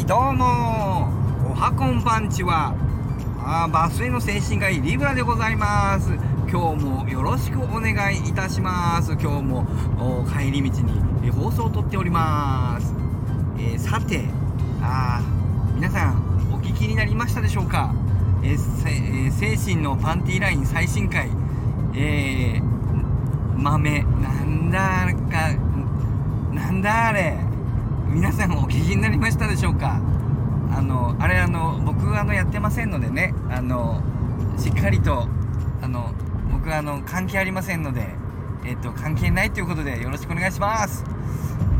はいどうも。おはこんパンチはあーバスへの精神科医リブラでございます。今日もよろしくお願いいたします。今日も帰り道にえ放送を撮っております、えーさてあー皆さんお聞きになりましたでしょうか、えーえー精神のパンティーライン最新回。えー豆なんだかなんだあれ。皆さんお聞きになりましたでしょうか？あのあれあの僕あのやってませんのでねあのしっかりとあの僕あの関係ありませんのでえっと関係ないということでよろしくお願いします。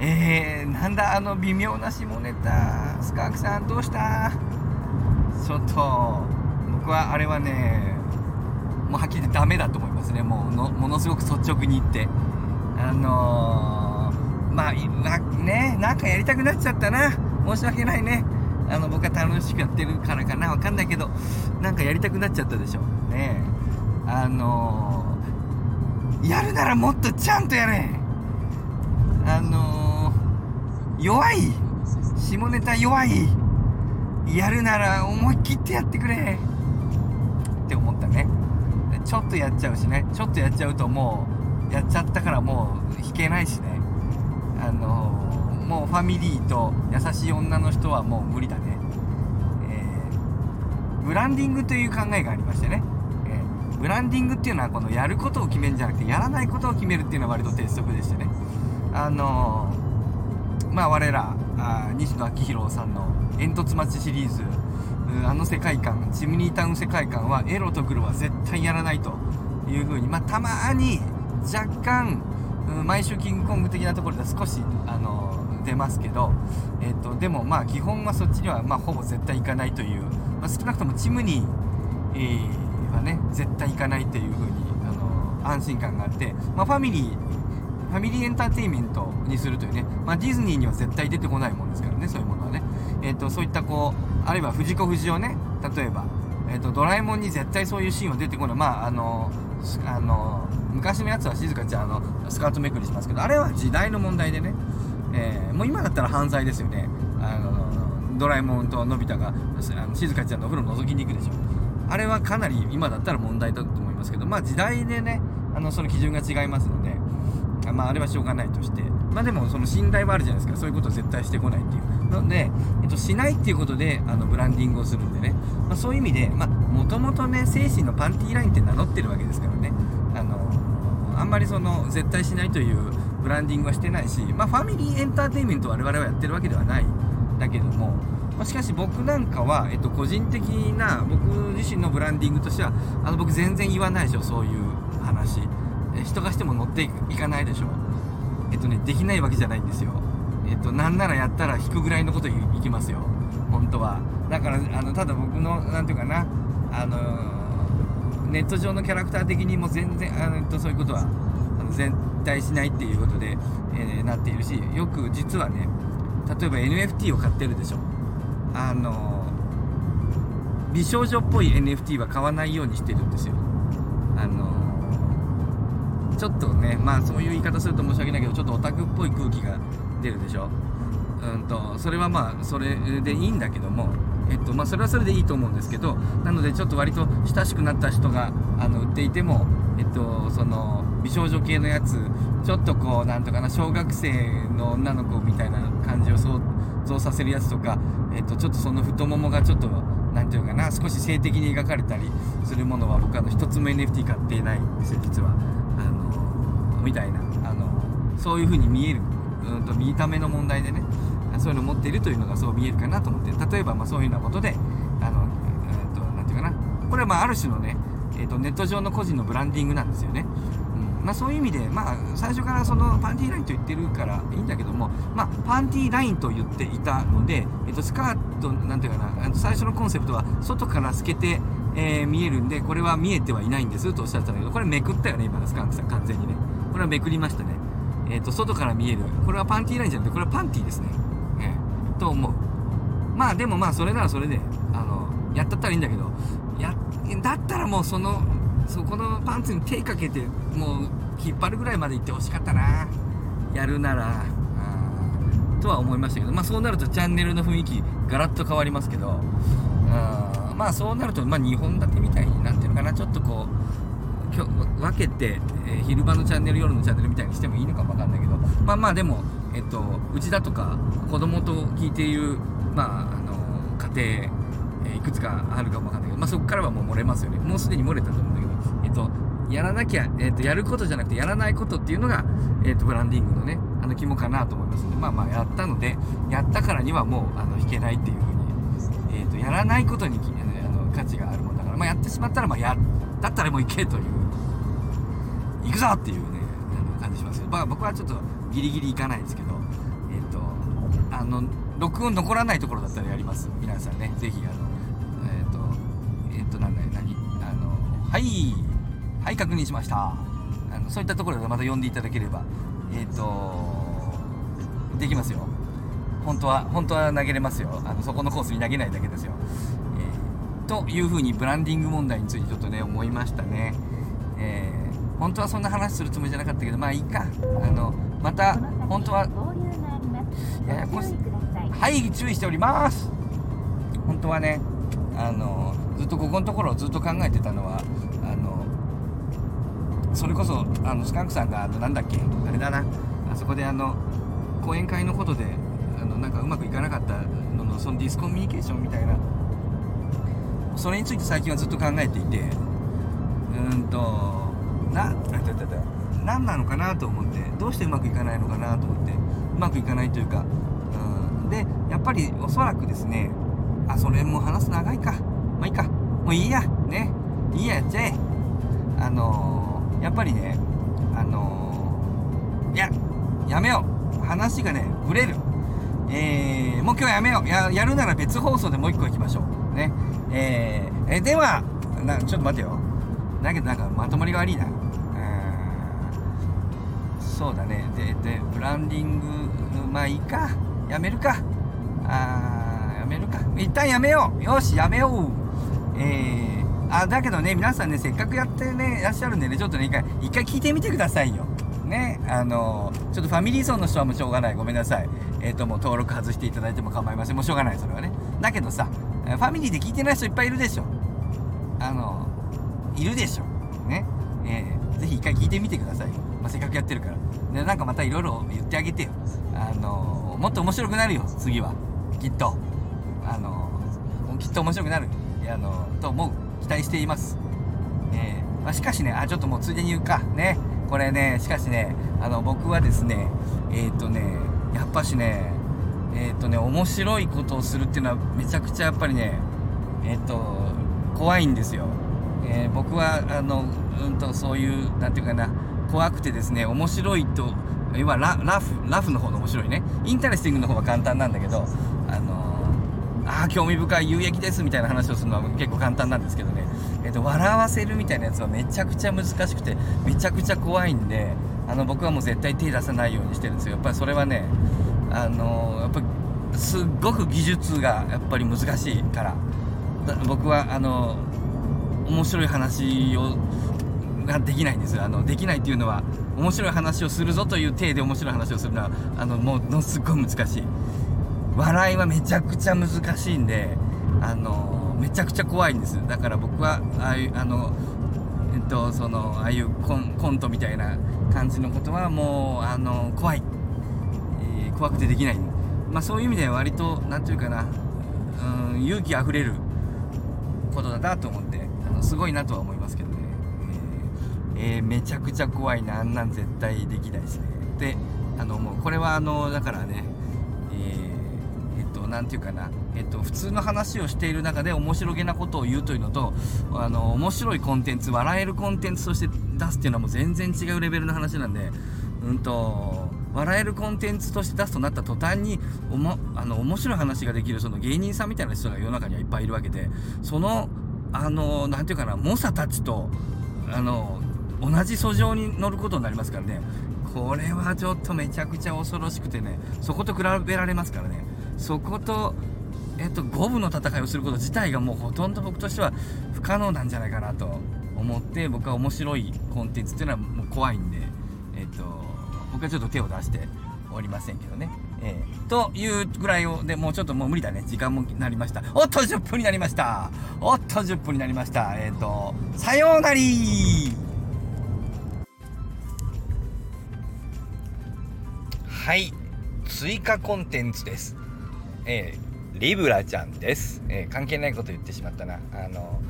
えー、なんだあの微妙な下ネタスカークさんどうした？ちょっと僕はあれはねもうはっきり言ってダメだと思いますね。もうのものすごく率直に言って。あのー、まあなねなんかやりたくなっちゃったな。申し訳ないね。あの僕は楽しくやってるからかな。わかんないけどなんかやりたくなっちゃったでしょ。ねあのー、やるならもっとちゃんとやれ。あのー、弱い。下ネタ弱い。やるなら思い切ってやってくれ。って思ったね。ちょっとやっちゃうしね。ちょっとやっちゃうともうやっちゃったからもう弾けないしね。あのもうファミリーと優しい女の人はもう無理だね、えーブランディングという考えがありましてね、えーブランディングっていうのはこのやることを決めるんじゃなくてやらないことを決めるっていうのは割と鉄則でしてね。あのーまあ我らあ西野昭弘さんの「煙突町」シリーズ。あの世界観チムニータウン世界観はエロとグロは絶対やらないというふうにまあたまに若干毎週キングコング的なところで少しあの出ますけど、えっとでもまあ基本はそっちにはまほぼ絶対行かないという、まあ、少なくともチムニー、はね絶対行かないというふうにあの安心感があって、まあ、ファミリーファミリーエンターテインメントにするというね、まあ、ディズニーには絶対出てこないもんですからねそういうものはね、えっとそういったこうあるいは藤子不二雄ね例えば、えっとドラえもんに絶対そういうシーンは出てこない。まああのあの昔のやつは静香ちゃんのスカートめくりしますけどあれは時代の問題でね、えーもう今だったら犯罪ですよね。あのドラえもんとのび太があの静香ちゃんのお風呂覗きに行くでしょ。あれはかなり今だったら問題だと思いますけどまあ時代でねあのその基準が違いますのでまああれはしょうがないとして。まあでもその信頼はあるじゃないですか。そういうことを絶対してこないっていう。ので、えっと、しないっていうことであのブランディングをするんでね、まあ、そういう意味でもともとね精神のパンティーラインって名乗ってるわけですからね。あのあんまりその絶対しないというブランディングはしてないしまあファミリーエンターテインメントを我々はやってるわけではない。だけども、まあ、しかし僕なんかは、えっと、個人的な僕自身のブランディングとしてはあの僕全然言わないでしょ。そういう話。人がしても乗っていかないでしょ。えっとねできないわけじゃないんですよ。えっとなんならやったら引くぐらいのこといいきますよ。本当は。だからあのただ僕のなんていうかな。あのネット上のキャラクター的にも全然あの、えっと、そういうことはあの絶対しないっていうことで、えーなっているしよく実はね例えば NFT を買ってるでしょ。あの美少女っぽい NFT は買わないようにしてるんですよ。あのちょっとねまあそういう言い方すると申し訳ないけどちょっとオタクっぽい空気が出るでしょ？うんとそれはまあそれでいいんだけどもえっとまあそれはそれでいいと思うんですけどなのでちょっと割と親しくなった人があの売っていてもえっとその美少女系のやつちょっとこうなんとかな小学生の女の子みたいな感じを想像させるやつとかえっとちょっとその太ももがちょっとなんていうかな少し性的に描かれたりするものは僕あの一つも NFT 買っていないんですよ実は。あのみたいな。あのそういう風に見える。うんと見た目の問題でね。そういうの持っているというのがそう見えるかなと思って。例えばまあそういうようなことであの、えー、となて言うかな。これはまあある種のね、えー、とネット上の個人のブランディングなんですよね、まあ、そういう意味で、まあ、最初からそのパンティーラインと言ってるからいいんだけども、まあ、パンティーラインと言っていたので、えー、とスカートなんていうかな最初のコンセプトは外から透けてえー見えるんでこれは見えてはいないんですとおっしゃってたんだけどこれめくったよね今のスカンクさん完全にね。これはめくりましたね。えっ、と外から見える。これはパンティーラインじゃなくてこれはパンティーですね。ええ。と思う。まあでもまあそれならそれであのやったったらいいんだけどやだったらもうそのそこのパンツに手かけてもう引っ張るぐらいまで行ってほしかったな。やるなら。とは思いましたけどまあそうなるとチャンネルの雰囲気ガラッと変わりますけどあまあそうなるとまあ2本立てみたいになってるかな。ちょっとこうきょ分けて、えー昼間のチャンネル夜のチャンネルみたいにしてもいいのかもわかんないけど。まあまあでもえっと内田とか子供と聞いているまああの家庭えいくつかあるかもわかんないけど、まあ、そこからはもう漏れますよね。もうすでに漏れたと思う、やらなきゃ、えっと、やることじゃなくてやらないことっていうのが、えっと、ブランディングのねあの肝かなと思いますのでまあまあやったのでやったからにはもうあの引けないっていうふうに、えっと、やらないことにあの価値があるもんだから、まあ、やってしまったらまあやだったらもう行けという行くぞっていうねあの感じしますまあ僕はちょっとギリギリ行かないですけどえっ、とあの録音残らないところだったらやります。皆さんねぜひあのえっ、とえっ、となんだよ何？あのはい。はい確認しました。あのそういったところでまた呼んでいただければえっ、とできますよ。本当は本当は投げれますよ。あのそこのコースに投げないだけですよ、えーというふうにブランディング問題についてちょっとね思いましたね。えー本当はそんな話するつもりじゃなかったけどまあいいか。あのまた本当はややこしはい注意しております。本当はねあのずっとここのところをずっと考えてたのはそれこそあのスカンクさんがあのなんだっけあれだな。あそこであの講演会のことであのなんかうまくいかなかったののそのディスコミュニケーションみたいな。それについて最近はずっと考えていて。うんとな何なのかなと思って。どうしてうまくいかないのかなと思って。うまくいかないというか。うん。でやっぱりおそらくですね。あそれもう話す長いか。まあいいか。もういいや。ね。いいややっちゃえ。あのやっぱりねあのーいややめよう。話がねぶれる。えー、もう今日やめよう。ややるなら別放送でもう一個行きましょう。ね。えーえではなちょっと待てよ。だけどなんかまとまりが悪いな。そうだね。ででブランディングまあいいか。やめるか。あーやめるか。一旦やめよう。よしやめよう。えー、あだけどね皆さんねせっかくやってねいらっしゃるんでねちょっとね一回一回聞いてみてくださいよ。ねあのちょっとファミリー層の人はもうしょうがない。ごめんなさい。えっ、ともう登録外していただいても構いません。もうしょうがないそれはね。だけどさファミリーで聞いてない人いっぱいいるでしょ。あのいるでしょ。ね。えーぜひ一回聞いてみてください、まあ、せっかくやってるから。でなんかまたいろいろ言ってあげてよ。あのもっと面白くなるよ次は。きっと。あのきっと面白くなる。あのと思う。期待しています。えーまあ、しかしねあちょっともうついでに言うか。ね。これねしかしねあの僕はですねえっ、とねやっぱしねえっ、とね面白いことをするっていうのはめちゃくちゃやっぱりねえっ、と怖いんですよ、え僕はあのうんとそういうなんていうかな怖くてですね面白いと要はララフラフの方の面白いね。 interesting の方が簡単なんだけどあ興味深い有益ですみたいな話をするのは結構簡単なんですけどね、えっと笑わせるみたいなやつはめちゃくちゃ難しくてめちゃくちゃ怖いんであの僕はもう絶対手出さないようにしてるんですよ。やっぱりそれはねあのやっぱりすっごく技術がやっぱり難しいから。僕はあの面白い話をができないんですよ。あのできないっていうのは面白い話をするぞという体で面白い話をするのはあのものすごい難しい。笑いはめちゃくちゃ難しいんであのめちゃくちゃ怖いんですだから僕はああいうあのえっとそのああいうコンコントみたいな感じのことはもうあの怖い、えー怖くてできない。まあそういう意味では割となんていうかなうん勇気あふれることだなと思ってあのすごいなとは思いますけどね、えーえーめちゃくちゃ怖いな。あんなん絶対できないですね。であのもうこれはあのだからねえーえっとなんていうかなえっと普通の話をしている中で面白げなことを言うというのとあの面白いコンテンツ笑えるコンテンツとして出すっていうのはもう全然違うレベルの話なんでうんと笑えるコンテンツとして出すとなった途端におもあの面白い話ができるその芸人さんみたいな人が世の中にはいっぱいいるわけでそのあのなんていうかな猛者たちとあの同じ訴状に乗ることになりますからね。これはちょっとめちゃくちゃ恐ろしくてねそこと比べられますからね。そことえっと五分の戦いをすること自体がもうほとんど僕としては不可能なんじゃないかなと思って僕は面白いコンテンツっていうのはもう怖いんでえっと僕はちょっと手を出しておりませんけどね。えー、というぐらいを、でもうちょっともう無理だね。時間もなりました。おっと、10分になりました。おっと、10分になりました。えっ、ー、と、さようなりはい。追加コンテンツです。えー、リブラちゃんです。えー、関係ないこと言ってしまったな。あの、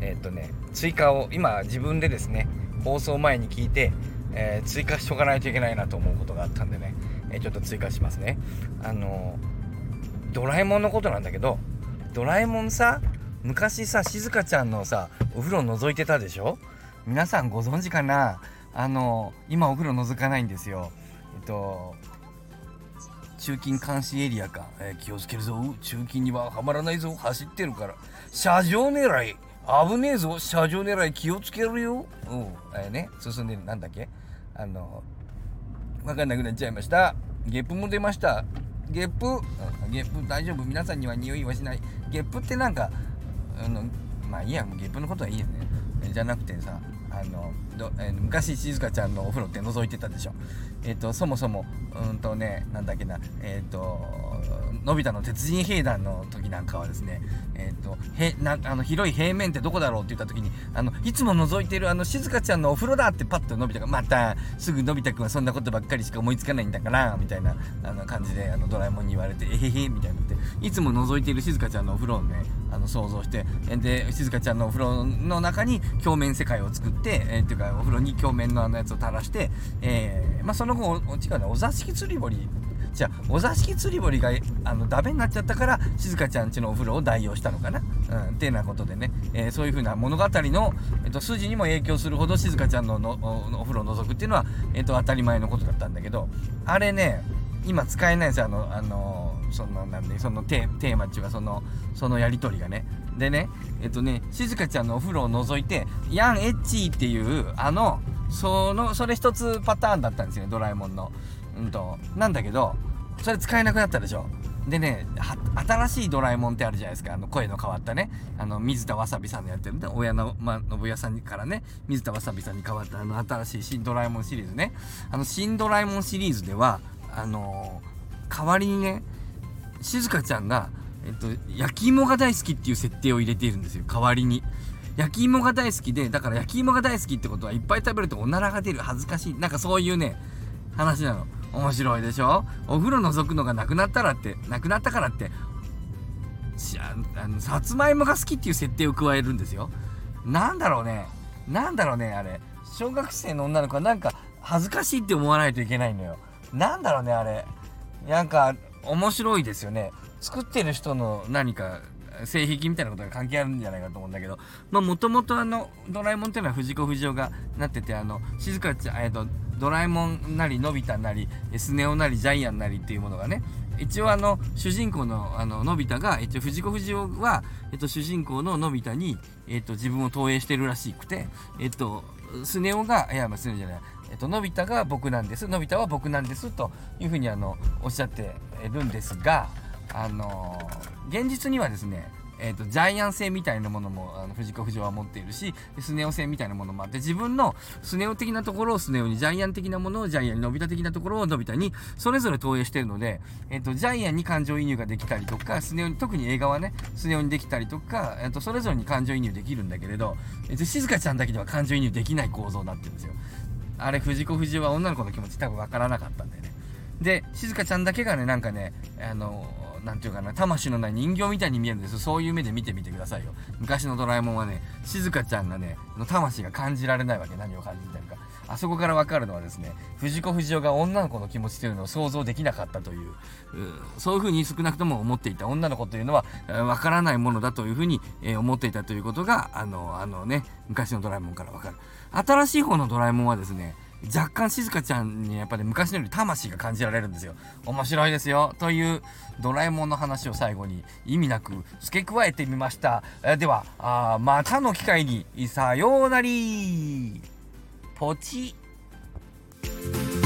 えっ、とね、追加を今自分でですね、放送前に聞いて、え、追加しとかないといけないなと思うことがあったんでね、え、ちょっと追加しますねあのドラえもんのことなんだけどドラえもんさ昔さしずかちゃんのさお風呂覗いてたでしょ？皆さんご存知かな？あの今お風呂覗かないんですよえっと中金監視エリアか、えー、気をつけるぞ。中金にははまらないぞ。走ってるから。車上狙い。危ねえぞ。車上狙い気をつけるよ。うん。えー、ね。進んでる。なんだっけ？あの分かんなくなっちゃいました。ゲップも出ました。ゲップ、うん、ゲップ。大丈夫。皆さんには匂いはしない。ゲップってなんかあのまあいいや。ゲップのことはいいよね。じゃなくてさ。あのど、えー、昔静香ちゃんのお風呂って覗いてたでしょ。えっ、ー、とそもそもうんとねなんだっけなえっ、ー、とのび太の鉄人兵団の時なんかはですねえっ、とへなあの広い平面ってどこだろうって言った時にあのいつも覗いてるあの静香ちゃんのお風呂だってパッとのび太がまたすぐのび太くんはそんなことばっかりしか思いつかないんだからみたいなあの感じであのドラえもんに言われてえへへみたいなっていつも覗いている静香ちゃんのお風呂をねの想像してで静香ちゃんのお風呂の中に鏡面世界を作って、えー、っていうかお風呂に鏡面のあのやつを垂らして、えー、まあ、その後お違うねお座敷釣り堀。じゃあお座敷釣り堀があのダメになっちゃったから静香ちゃんちのお風呂を代用したのかな、うん、ってなことでね、えー、そういうふうな物語の、えーと、筋にも影響するほど静香ちゃんののお風呂を覗くっていうのは、えーと、当たり前のことだったんだけどあれね今使えないんですよ。あの、あのそのなんでそのテーマっていうかそのそのやり取りがね。でねえっ、とね静香ちゃんのお風呂を覗いて「ヤンエッチー」っていうあのそのそれ一つパターンだったんですよねドラえもんの。うんとなんだけどそれ使えなくなったでしょ。でね新しいドラえもんってあるじゃないですか。あの声の変わったね。あの水田わさびさんのやってるんで親の、まあ、信代さんからね水田わさびさんに変わったあの新しい新ドラえもんシリーズね。あの新ドラえもんシリーズではあのー、代わりにね静香ちゃんが、えっと、焼き芋が大好きっていう設定を入れているんですよ代わりに。焼き芋が大好きでだから焼き芋が大好きってことはいっぱい食べるとおならが出る恥ずかしい。なんかそういうね話なの。面白いでしょ？お風呂覗くのがなくなったらってなくなったからってあのさつまいもが好きっていう設定を加えるんですよ。なんだろうね。なんだろうねあれ。小学生の女の子はなんか恥ずかしいって思わないといけないのよ。なんだろうねあれ。なんか面白いですよね。作ってる人の何か性癖みたいなことが関係あるんじゃないかと思うんだけど。もともとあのドラえもんっていうのは藤子不二雄がなっててあの静香ちゃんえっとドラえもんなりのび太なりスネ夫なりジャイアンなりっていうものがね。一応あの主人公のあののび太が一応藤子不二雄は、えっと、主人公ののび太に、えっと、自分を投影してるらしくてえっとスネ夫がいやまあスネ夫じゃない。えっと、のび太が僕なんです。のび太は僕なんですというふうにあのおっしゃってるんですがあの現実にはですねえーと、ジャイアン性みたいなものもあの藤子不二雄は持っているしスネ夫性みたいなものもあって自分のスネ夫的なところをスネ夫にジャイアン的なものをジャイアンにのび太的なところをのび太にそれぞれ投影してるので、えーと、ジャイアンに感情移入ができたりとかスネ夫に特に映画はねスネ夫にできたりとか、えーと、それぞれに感情移入できるんだけれど、えー、と静香ちゃんだけでは感情移入できない構造になってるんですよ。あれ藤子不二雄は女の子の気持ち多分わからなかったんだよね。で静香ちゃんだけがねなんかねあのなんていうかな、魂のない人形みたいに見えるんですそういう目で見てみてくださいよ。昔のドラえもんはね、静香ちゃんがね、の魂が感じられないわけ。何を感じてるか。あそこからわかるのはですね、藤子不二雄が女の子の気持ちというのを想像できなかったという、そういうふうに少なくとも思っていた女の子というのは、わからないものだというふうに、えー、思っていたということが、あの、あのね、昔のドラえもんからわかる。新しい方のドラえもんはですね、若干静香ちゃんにやっぱり昔のより魂が感じられるんですよ。面白いですよ。というドラえもんの話を最後に意味なく付け加えてみました。では、またの機会にさようなりポチッ